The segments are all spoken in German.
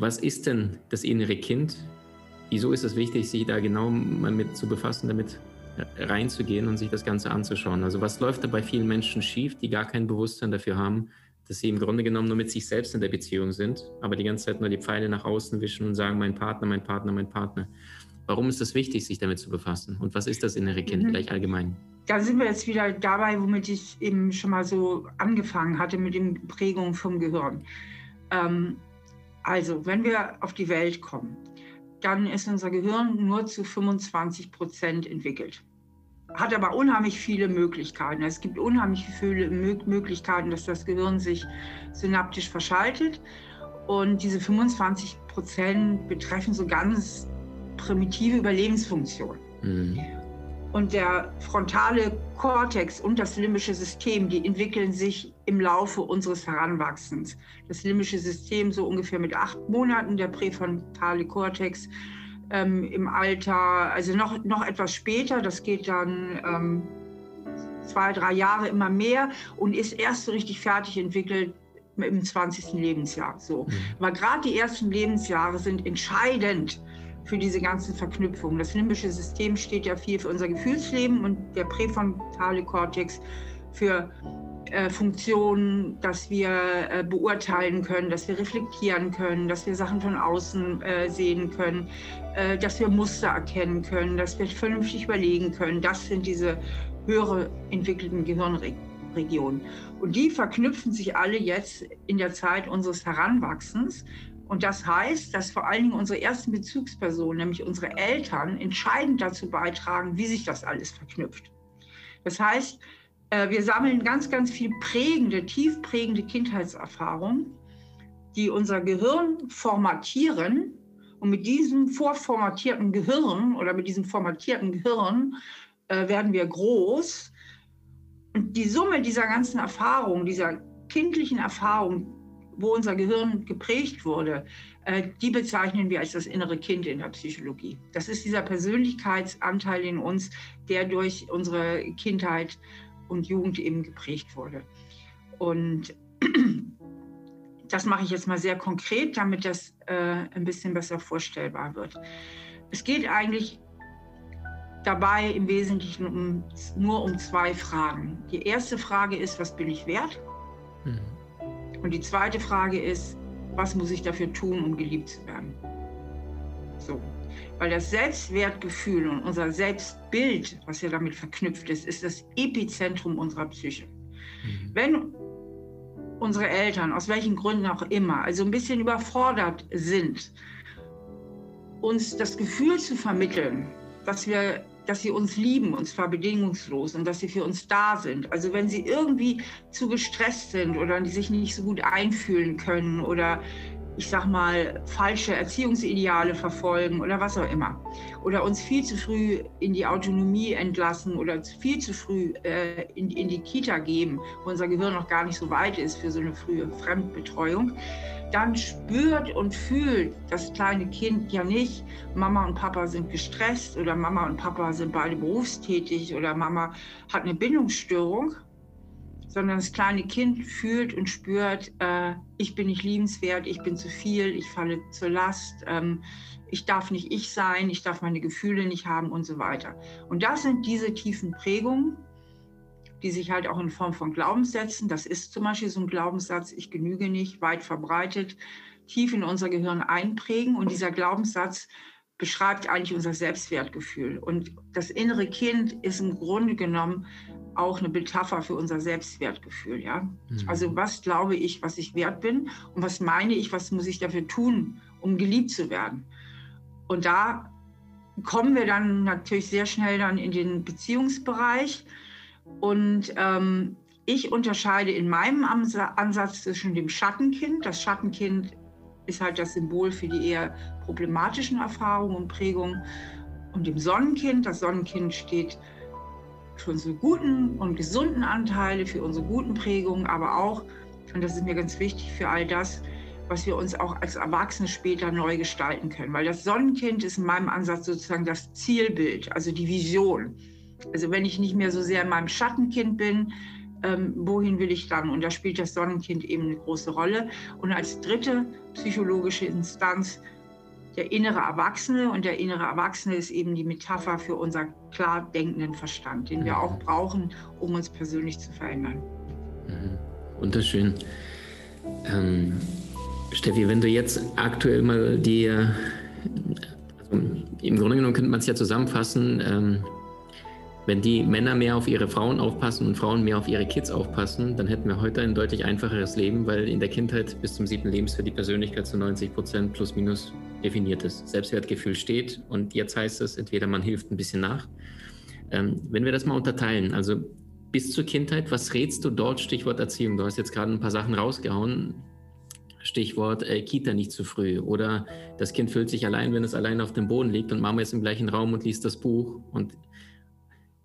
Was ist denn das innere Kind? Wieso ist es wichtig, sich da genau mal mit zu befassen, damit reinzugehen und sich das Ganze anzuschauen? Also was läuft da bei vielen Menschen schief, die gar kein Bewusstsein dafür haben, dass sie im Grunde genommen nur mit sich selbst in der Beziehung sind, aber die ganze Zeit nur die Pfeile nach außen wischen und sagen, mein Partner, mein Partner, mein Partner. Warum ist es wichtig, sich damit zu befassen? Und was ist das innere Kind mhm. gleich allgemein? Da sind wir jetzt wieder dabei, womit ich eben schon mal so angefangen hatte, mit den Prägungen vom Gehirn. Ähm, also, wenn wir auf die Welt kommen, dann ist unser Gehirn nur zu 25 Prozent entwickelt. Hat aber unheimlich viele Möglichkeiten. Es gibt unheimlich viele Möglichkeiten, dass das Gehirn sich synaptisch verschaltet. Und diese 25 Prozent betreffen so ganz primitive Überlebensfunktionen. Mhm. Und der frontale Kortex und das limbische System, die entwickeln sich im Laufe unseres Heranwachsens. Das limbische System so ungefähr mit acht Monaten, der präfrontale Kortex ähm, im Alter, also noch, noch etwas später, das geht dann ähm, zwei, drei Jahre immer mehr und ist erst so richtig fertig entwickelt im 20. Lebensjahr. So. Mhm. Aber gerade die ersten Lebensjahre sind entscheidend für diese ganzen Verknüpfungen. Das limbische System steht ja viel für unser Gefühlsleben und der präfrontale Kortex für äh, Funktionen, dass wir äh, beurteilen können, dass wir reflektieren können, dass wir Sachen von außen äh, sehen können, äh, dass wir Muster erkennen können, dass wir vernünftig überlegen können. Das sind diese höhere entwickelten Gehirnregionen. Und die verknüpfen sich alle jetzt in der Zeit unseres Heranwachsens und das heißt, dass vor allen Dingen unsere ersten Bezugspersonen, nämlich unsere Eltern, entscheidend dazu beitragen, wie sich das alles verknüpft. Das heißt, äh, wir sammeln ganz, ganz viel prägende, tief prägende Kindheitserfahrungen, die unser Gehirn formatieren. Und mit diesem vorformatierten Gehirn oder mit diesem formatierten Gehirn äh, werden wir groß. Und die Summe dieser ganzen Erfahrungen, dieser kindlichen Erfahrungen, wo unser Gehirn geprägt wurde, äh, die bezeichnen wir als das innere Kind in der Psychologie. Das ist dieser Persönlichkeitsanteil in uns, der durch unsere Kindheit und Jugend eben geprägt wurde. Und das mache ich jetzt mal sehr konkret, damit das äh, ein bisschen besser vorstellbar wird. Es geht eigentlich dabei im Wesentlichen um, nur um zwei Fragen. Die erste Frage ist, was bin ich wert? Mhm. Und die zweite Frage ist, was muss ich dafür tun, um geliebt zu werden? So. Weil das Selbstwertgefühl und unser Selbstbild, was ja damit verknüpft ist, ist das Epizentrum unserer Psyche. Mhm. Wenn unsere Eltern, aus welchen Gründen auch immer, also ein bisschen überfordert sind, uns das Gefühl zu vermitteln, dass wir dass sie uns lieben, und zwar bedingungslos und dass sie für uns da sind. Also wenn sie irgendwie zu gestresst sind oder die sich nicht so gut einfühlen können oder ich sag mal, falsche Erziehungsideale verfolgen oder was auch immer. Oder uns viel zu früh in die Autonomie entlassen oder viel zu früh äh, in, in die Kita geben, wo unser Gehirn noch gar nicht so weit ist für so eine frühe Fremdbetreuung dann spürt und fühlt das kleine Kind ja nicht, Mama und Papa sind gestresst oder Mama und Papa sind beide berufstätig oder Mama hat eine Bindungsstörung, sondern das kleine Kind fühlt und spürt, äh, ich bin nicht liebenswert, ich bin zu viel, ich falle zur Last, ähm, ich darf nicht ich sein, ich darf meine Gefühle nicht haben und so weiter. Und das sind diese tiefen Prägungen, die sich halt auch in Form von Glaubenssätzen, das ist zum Beispiel so ein Glaubenssatz, ich genüge nicht, weit verbreitet, tief in unser Gehirn einprägen. Und dieser Glaubenssatz beschreibt eigentlich unser Selbstwertgefühl. Und das innere Kind ist im Grunde genommen auch eine Metapher für unser Selbstwertgefühl. Ja? Mhm. Also was glaube ich, was ich wert bin und was meine ich, was muss ich dafür tun, um geliebt zu werden. Und da kommen wir dann natürlich sehr schnell dann in den Beziehungsbereich. Und ähm, ich unterscheide in meinem Ansatz zwischen dem Schattenkind. Das Schattenkind ist halt das Symbol für die eher problematischen Erfahrungen und Prägungen. Und dem Sonnenkind, das Sonnenkind steht für unsere guten und gesunden Anteile, für unsere guten Prägungen, aber auch, und das ist mir ganz wichtig, für all das, was wir uns auch als Erwachsene später neu gestalten können. Weil das Sonnenkind ist in meinem Ansatz sozusagen das Zielbild, also die Vision. Also wenn ich nicht mehr so sehr in meinem Schattenkind bin, ähm, wohin will ich dann? Und da spielt das Sonnenkind eben eine große Rolle. Und als dritte psychologische Instanz der innere Erwachsene. Und der innere Erwachsene ist eben die Metapher für unser klar denkenden Verstand, den wir auch brauchen, um uns persönlich zu verändern. Mhm. Wunderschön. Ähm, Steffi, wenn du jetzt aktuell mal die, also im Grunde genommen könnte man es ja zusammenfassen, ähm, wenn die Männer mehr auf ihre Frauen aufpassen und Frauen mehr auf ihre Kids aufpassen, dann hätten wir heute ein deutlich einfacheres Leben, weil in der Kindheit bis zum siebten Lebensjahr die Persönlichkeit zu 90 Prozent plus minus definiert ist. Selbstwertgefühl steht und jetzt heißt es, entweder man hilft ein bisschen nach. Ähm, wenn wir das mal unterteilen, also bis zur Kindheit, was rätst du dort? Stichwort Erziehung. Du hast jetzt gerade ein paar Sachen rausgehauen. Stichwort äh, Kita nicht zu früh. Oder das Kind fühlt sich allein, wenn es allein auf dem Boden liegt und Mama ist im gleichen Raum und liest das Buch. Und,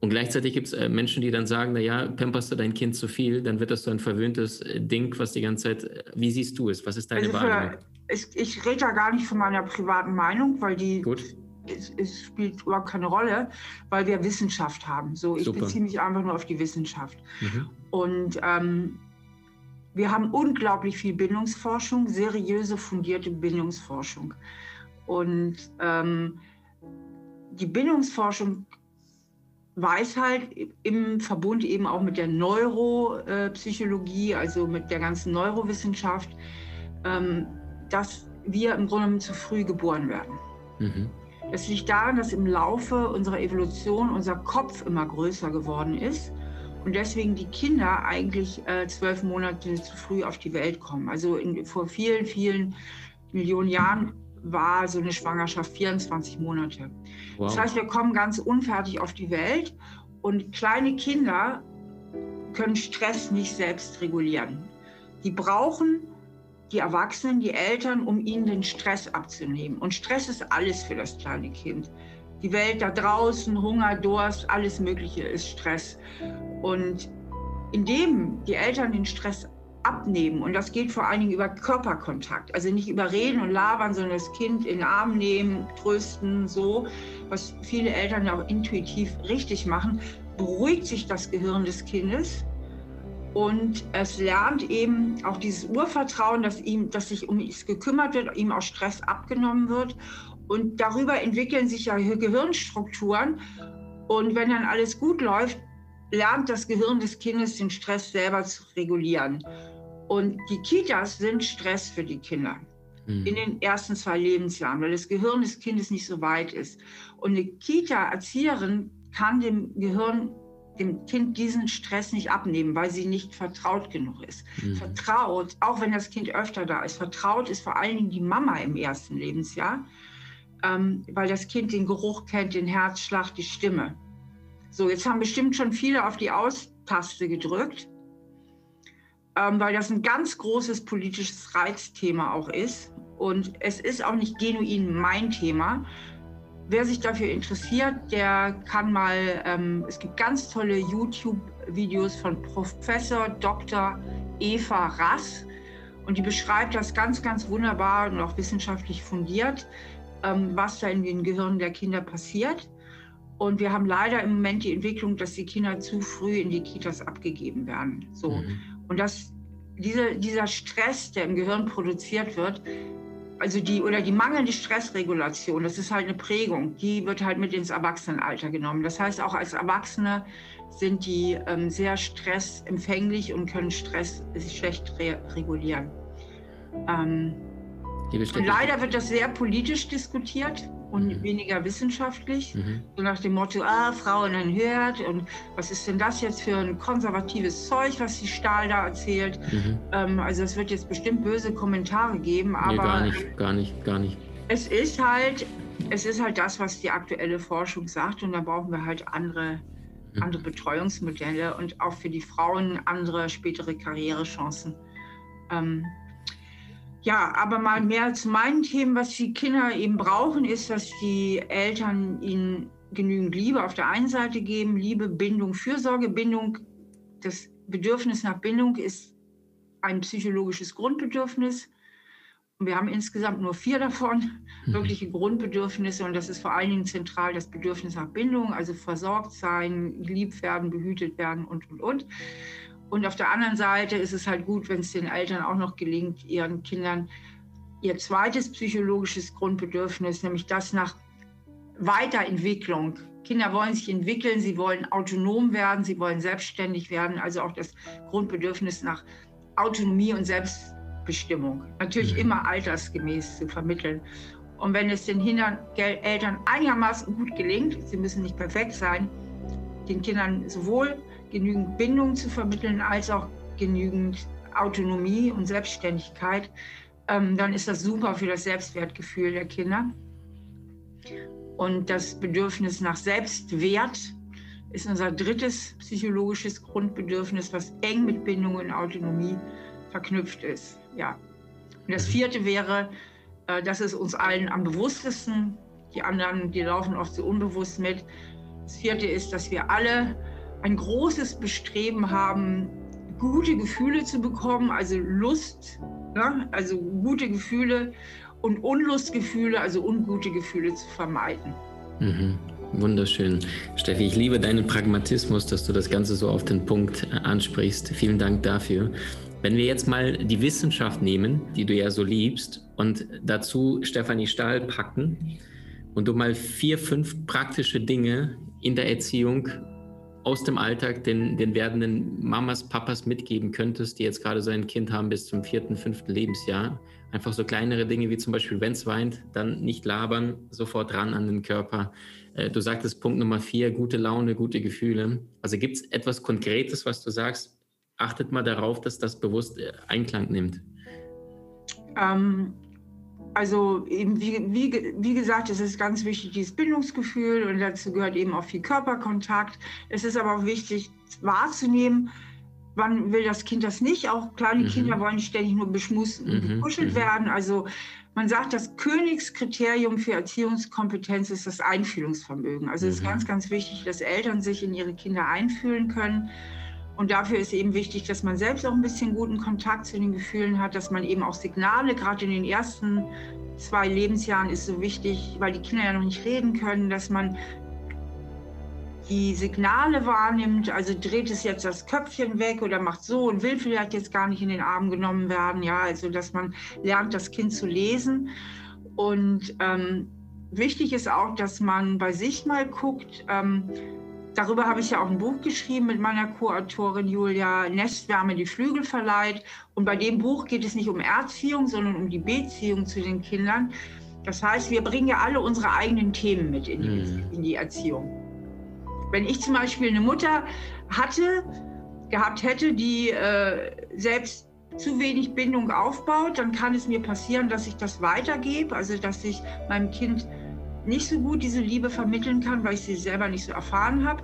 und gleichzeitig gibt es äh, Menschen, die dann sagen, naja, pamperst du dein Kind zu viel, dann wird das so ein verwöhntes äh, Ding, was die ganze Zeit, äh, wie siehst du es? Was ist deine also Wahrnehmung? Ich, ich rede da gar nicht von meiner privaten Meinung, weil die Gut es, es, spielt überhaupt keine Rolle, weil wir Wissenschaft haben. So, ich Super. beziehe mich einfach nur auf die Wissenschaft. Mhm. Und ähm, wir haben unglaublich viel Bindungsforschung, seriöse, fundierte Bindungsforschung. Und ähm, die Bindungsforschung weiß halt im Verbund eben auch mit der Neuropsychologie, also mit der ganzen Neurowissenschaft, ähm, dass wir im Grunde zu früh geboren werden. Mhm. Das liegt daran, dass im Laufe unserer Evolution unser Kopf immer größer geworden ist und deswegen die Kinder eigentlich äh, zwölf Monate zu früh auf die Welt kommen. Also in, vor vielen, vielen Millionen Jahren war so eine Schwangerschaft 24 Monate. Wow. Das heißt, wir kommen ganz unfertig auf die Welt und kleine Kinder können Stress nicht selbst regulieren. Die brauchen die Erwachsenen, die Eltern, um ihnen den Stress abzunehmen. Und Stress ist alles für das kleine Kind. Die Welt da draußen, Hunger, Durst, alles Mögliche ist Stress. Und indem die Eltern den Stress abnehmen, und das geht vor allen Dingen über Körperkontakt, also nicht über Reden und Labern, sondern das Kind in den Arm nehmen, trösten, so, was viele Eltern ja auch intuitiv richtig machen, beruhigt sich das Gehirn des Kindes und es lernt eben auch dieses Urvertrauen, dass, ihm, dass sich um es gekümmert wird, ihm auch Stress abgenommen wird. Und darüber entwickeln sich ja Gehirnstrukturen. Und wenn dann alles gut läuft, lernt das Gehirn des Kindes den Stress selber zu regulieren. Und die Kitas sind Stress für die Kinder mhm. in den ersten zwei Lebensjahren, weil das Gehirn des Kindes nicht so weit ist. Und eine Kita-Erzieherin kann dem Gehirn dem Kind diesen Stress nicht abnehmen, weil sie nicht vertraut genug ist. Mhm. Vertraut, auch wenn das Kind öfter da ist, vertraut ist vor allen Dingen die Mama im ersten Lebensjahr, ähm, weil das Kind den Geruch kennt, den Herzschlag, die Stimme. So, jetzt haben bestimmt schon viele auf die Aus-Taste gedrückt, ähm, weil das ein ganz großes politisches Reizthema auch ist. Und es ist auch nicht genuin mein Thema, Wer sich dafür interessiert, der kann mal, ähm, es gibt ganz tolle YouTube-Videos von Professor Dr. Eva Rass und die beschreibt das ganz, ganz wunderbar und auch wissenschaftlich fundiert, ähm, was da in den Gehirnen der Kinder passiert. Und wir haben leider im Moment die Entwicklung, dass die Kinder zu früh in die Kitas abgegeben werden. So. Mhm. Und das, diese, dieser Stress, der im Gehirn produziert wird, also die oder die mangelnde Stressregulation, das ist halt eine Prägung, die wird halt mit ins Erwachsenenalter genommen. Das heißt, auch als Erwachsene sind die ähm, sehr stressempfänglich und können Stress schlecht re regulieren. Ähm, leider wird das sehr politisch diskutiert und mhm. weniger wissenschaftlich. Mhm. So nach dem Motto, ah, Frauen hört und was ist denn das jetzt für ein konservatives Zeug, was die Stahl da erzählt. Mhm. Ähm, also es wird jetzt bestimmt böse Kommentare geben, aber... Nee, gar nicht, gar nicht, gar nicht. Es ist halt, es ist halt das, was die aktuelle Forschung sagt und da brauchen wir halt andere, mhm. andere Betreuungsmodelle und auch für die Frauen andere spätere Karrierechancen. Ähm, ja, aber mal mehr zu meinen Themen, was die Kinder eben brauchen, ist, dass die Eltern ihnen genügend Liebe auf der einen Seite geben, Liebe, Bindung, Fürsorge. Bindung, das Bedürfnis nach Bindung ist ein psychologisches Grundbedürfnis. Und wir haben insgesamt nur vier davon, mhm. wirkliche Grundbedürfnisse. Und das ist vor allen Dingen zentral das Bedürfnis nach Bindung, also versorgt sein, geliebt werden, behütet werden und, und, und. Und auf der anderen Seite ist es halt gut, wenn es den Eltern auch noch gelingt, ihren Kindern ihr zweites psychologisches Grundbedürfnis, nämlich das nach Weiterentwicklung. Kinder wollen sich entwickeln, sie wollen autonom werden, sie wollen selbstständig werden, also auch das Grundbedürfnis nach Autonomie und Selbstbestimmung. Natürlich mhm. immer altersgemäß zu vermitteln. Und wenn es den Eltern einigermaßen gut gelingt, sie müssen nicht perfekt sein, den Kindern sowohl genügend Bindung zu vermitteln als auch genügend Autonomie und Selbstständigkeit, ähm, dann ist das super für das Selbstwertgefühl der Kinder. Und das Bedürfnis nach Selbstwert ist unser drittes psychologisches Grundbedürfnis, was eng mit Bindung und Autonomie verknüpft ist. Ja. Und das vierte wäre, äh, das ist uns allen am bewusstesten. Die anderen, die laufen oft so unbewusst mit. Das vierte ist, dass wir alle ein großes Bestreben haben, gute Gefühle zu bekommen, also Lust, ne? also gute Gefühle und Unlustgefühle, also ungute Gefühle zu vermeiden. Mhm. Wunderschön. Steffi, ich liebe deinen Pragmatismus, dass du das Ganze so auf den Punkt äh, ansprichst. Vielen Dank dafür. Wenn wir jetzt mal die Wissenschaft nehmen, die du ja so liebst, und dazu Stefanie Stahl packen und du mal vier, fünf praktische Dinge in der Erziehung aus dem Alltag den, den werdenden Mamas, Papas mitgeben könntest, die jetzt gerade so ein Kind haben bis zum vierten, fünften Lebensjahr? Einfach so kleinere Dinge wie zum Beispiel, wenn es weint, dann nicht labern, sofort ran an den Körper. Äh, du sagtest Punkt Nummer vier, gute Laune, gute Gefühle. Also gibt es etwas Konkretes, was du sagst? Achtet mal darauf, dass das bewusst äh, Einklang nimmt. Ähm, also eben wie, wie, wie gesagt, es ist ganz wichtig, dieses Bindungsgefühl und dazu gehört eben auch viel Körperkontakt. Es ist aber auch wichtig wahrzunehmen, wann will das Kind das nicht. Auch kleine mhm. Kinder wollen ständig nur beschmust und mhm. gekuschelt mhm. werden. Also man sagt, das Königskriterium für Erziehungskompetenz ist das Einfühlungsvermögen. Also es ist mhm. ganz, ganz wichtig, dass Eltern sich in ihre Kinder einfühlen können und dafür ist eben wichtig, dass man selbst auch ein bisschen guten Kontakt zu den Gefühlen hat, dass man eben auch Signale, gerade in den ersten zwei Lebensjahren ist so wichtig, weil die Kinder ja noch nicht reden können, dass man die Signale wahrnimmt, also dreht es jetzt das Köpfchen weg oder macht so und will vielleicht jetzt gar nicht in den Arm genommen werden, ja, also dass man lernt, das Kind zu lesen. Und ähm, wichtig ist auch, dass man bei sich mal guckt, ähm, Darüber habe ich ja auch ein Buch geschrieben mit meiner Co-Autorin Julia, Nestwärme, die Flügel verleiht. Und bei dem Buch geht es nicht um Erziehung, sondern um die Beziehung zu den Kindern. Das heißt, wir bringen ja alle unsere eigenen Themen mit in die, mhm. in die Erziehung. Wenn ich zum Beispiel eine Mutter hatte, gehabt hätte, die äh, selbst zu wenig Bindung aufbaut, dann kann es mir passieren, dass ich das weitergebe, also dass ich meinem Kind nicht so gut diese Liebe vermitteln kann, weil ich sie selber nicht so erfahren habe.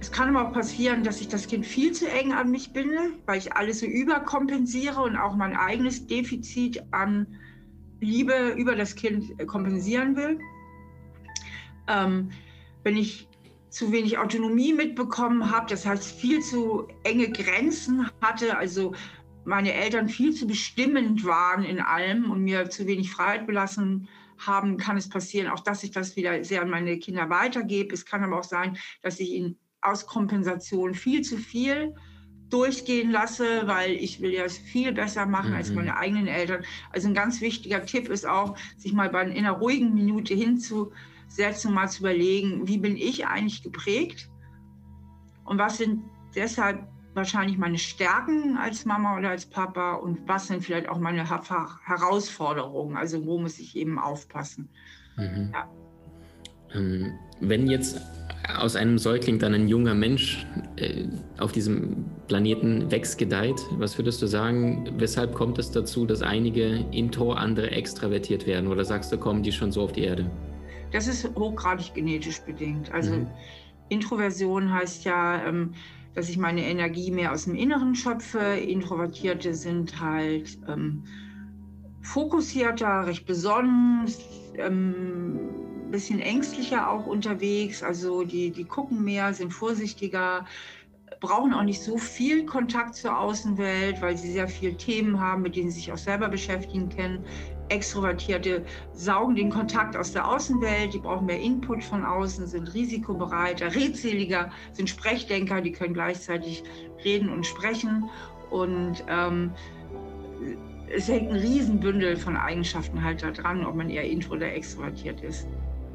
Es kann aber auch passieren, dass ich das Kind viel zu eng an mich binde, weil ich alles so überkompensiere und auch mein eigenes Defizit an Liebe über das Kind kompensieren will. Ähm, wenn ich zu wenig Autonomie mitbekommen habe, das heißt viel zu enge Grenzen hatte, also meine Eltern viel zu bestimmend waren in allem und mir zu wenig Freiheit belassen haben, kann es passieren, auch dass ich das wieder sehr an meine Kinder weitergebe. Es kann aber auch sein, dass ich ihnen aus Kompensation viel zu viel durchgehen lasse, weil ich will ja es viel besser machen mhm. als meine eigenen Eltern. Also ein ganz wichtiger Tipp ist auch, sich mal bei einer ruhigen Minute hinzusetzen, mal zu überlegen, wie bin ich eigentlich geprägt und was sind deshalb wahrscheinlich meine Stärken als Mama oder als Papa und was sind vielleicht auch meine Herausforderungen, also wo muss ich eben aufpassen. Mhm. Ja. Ähm, wenn jetzt aus einem Säugling dann ein junger Mensch äh, auf diesem Planeten wächst, gedeiht, was würdest du sagen, weshalb kommt es dazu, dass einige intro, andere extravertiert werden? Oder sagst du, kommen die schon so auf die Erde? Das ist hochgradig genetisch bedingt. Also mhm. Introversion heißt ja, ähm, dass ich meine Energie mehr aus dem Inneren schöpfe. Introvertierte sind halt ähm, fokussierter, recht besonnen, ähm, bisschen ängstlicher auch unterwegs. Also die, die gucken mehr, sind vorsichtiger, brauchen auch nicht so viel Kontakt zur Außenwelt, weil sie sehr viele Themen haben, mit denen sie sich auch selber beschäftigen können. Extrovertierte saugen den Kontakt aus der Außenwelt, die brauchen mehr Input von außen, sind risikobereiter, redseliger, sind Sprechdenker, die können gleichzeitig reden und sprechen. Und ähm, es hängt ein Riesenbündel von Eigenschaften halt da dran, ob man eher intro oder extrovertiert ist.